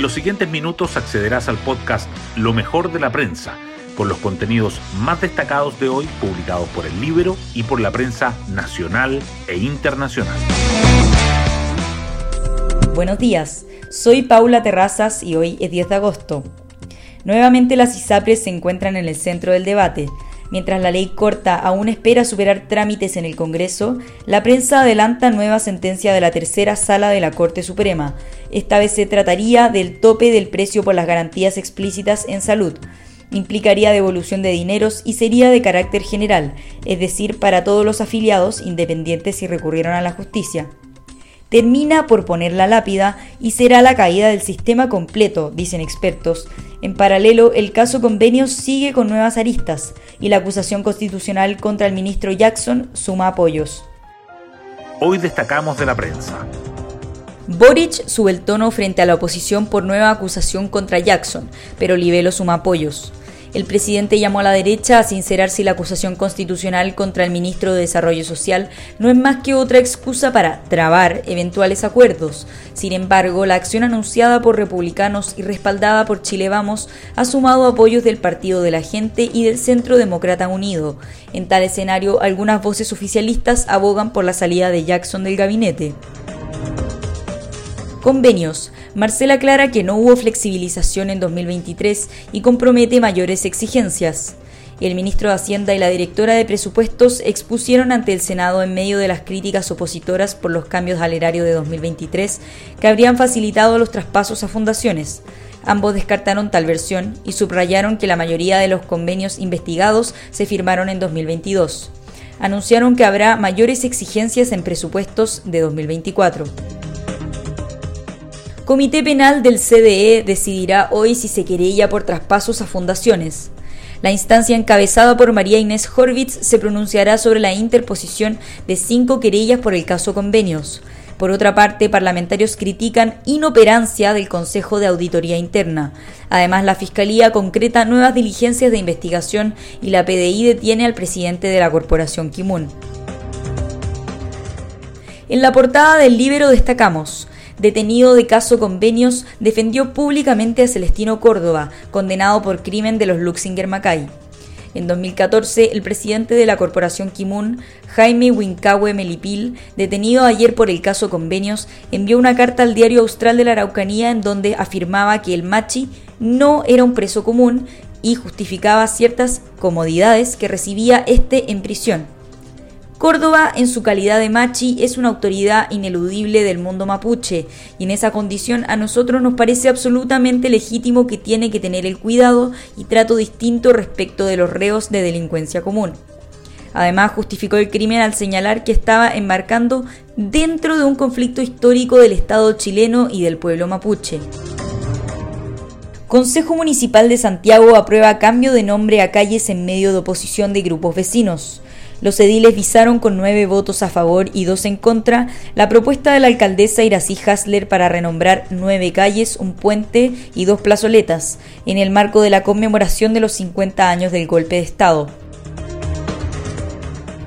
En los siguientes minutos accederás al podcast Lo mejor de la prensa, con los contenidos más destacados de hoy publicados por el libro y por la prensa nacional e internacional. Buenos días, soy Paula Terrazas y hoy es 10 de agosto. Nuevamente las ISAPRES se encuentran en el centro del debate. Mientras la ley corta aún espera superar trámites en el Congreso, la prensa adelanta nueva sentencia de la tercera sala de la Corte Suprema. Esta vez se trataría del tope del precio por las garantías explícitas en salud. Implicaría devolución de dineros y sería de carácter general, es decir, para todos los afiliados, independientes si recurrieron a la justicia termina por poner la lápida y será la caída del sistema completo, dicen expertos. En paralelo, el caso convenios sigue con nuevas aristas y la acusación constitucional contra el ministro Jackson suma apoyos. Hoy destacamos de la prensa. Boric sube el tono frente a la oposición por nueva acusación contra Jackson, pero Livelo suma apoyos. El presidente llamó a la derecha a sincerar si la acusación constitucional contra el ministro de Desarrollo Social no es más que otra excusa para trabar eventuales acuerdos. Sin embargo, la acción anunciada por republicanos y respaldada por Chile Vamos ha sumado apoyos del Partido de la Gente y del Centro Demócrata Unido. En tal escenario, algunas voces oficialistas abogan por la salida de Jackson del gabinete. Convenios. Marcela aclara que no hubo flexibilización en 2023 y compromete mayores exigencias. El ministro de Hacienda y la directora de Presupuestos expusieron ante el Senado en medio de las críticas opositoras por los cambios al erario de 2023 que habrían facilitado los traspasos a fundaciones. Ambos descartaron tal versión y subrayaron que la mayoría de los convenios investigados se firmaron en 2022. Anunciaron que habrá mayores exigencias en presupuestos de 2024. Comité Penal del CDE decidirá hoy si se querella por traspasos a fundaciones. La instancia encabezada por María Inés Horvitz se pronunciará sobre la interposición de cinco querellas por el caso convenios. Por otra parte, parlamentarios critican inoperancia del Consejo de Auditoría Interna. Además, la Fiscalía concreta nuevas diligencias de investigación y la PDI detiene al presidente de la corporación Kimun. En la portada del libro destacamos detenido de caso convenios, defendió públicamente a Celestino Córdoba, condenado por crimen de los Luxinger Macay. En 2014, el presidente de la corporación Kimun, Jaime Wincawe Melipil, detenido ayer por el caso Convenios, envió una carta al diario Austral de la Araucanía en donde afirmaba que el Machi no era un preso común y justificaba ciertas comodidades que recibía este en prisión. Córdoba, en su calidad de machi, es una autoridad ineludible del mundo mapuche, y en esa condición a nosotros nos parece absolutamente legítimo que tiene que tener el cuidado y trato distinto respecto de los reos de delincuencia común. Además, justificó el crimen al señalar que estaba enmarcando dentro de un conflicto histórico del Estado chileno y del pueblo mapuche. Consejo Municipal de Santiago aprueba cambio de nombre a calles en medio de oposición de grupos vecinos. Los ediles visaron con nueve votos a favor y dos en contra la propuesta de la alcaldesa Irací Hasler para renombrar nueve calles, un puente y dos plazoletas, en el marco de la conmemoración de los 50 años del golpe de Estado.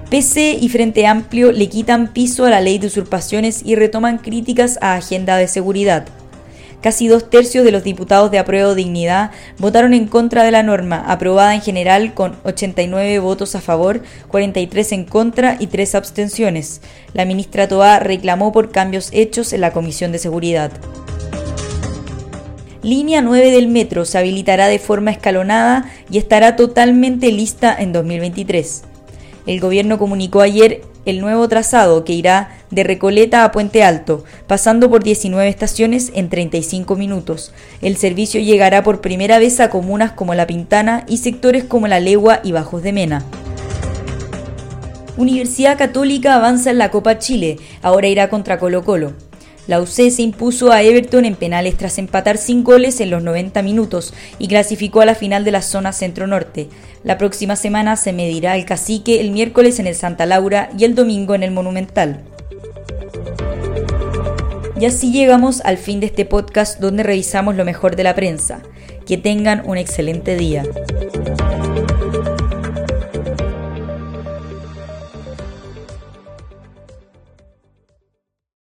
PC y Frente Amplio le quitan piso a la ley de usurpaciones y retoman críticas a agenda de seguridad. Casi dos tercios de los diputados de Apruebo Dignidad votaron en contra de la norma, aprobada en general con 89 votos a favor, 43 en contra y 3 abstenciones. La ministra Toa reclamó por cambios hechos en la Comisión de Seguridad. Línea 9 del metro se habilitará de forma escalonada y estará totalmente lista en 2023. El gobierno comunicó ayer el nuevo trazado que irá de Recoleta a Puente Alto, pasando por 19 estaciones en 35 minutos. El servicio llegará por primera vez a comunas como La Pintana y sectores como La Legua y Bajos de Mena. Universidad Católica avanza en la Copa Chile, ahora irá contra Colo Colo. La UC se impuso a Everton en penales tras empatar sin goles en los 90 minutos y clasificó a la final de la zona centro-norte. La próxima semana se medirá el cacique el miércoles en el Santa Laura y el domingo en el Monumental. Y así llegamos al fin de este podcast donde revisamos lo mejor de la prensa. Que tengan un excelente día.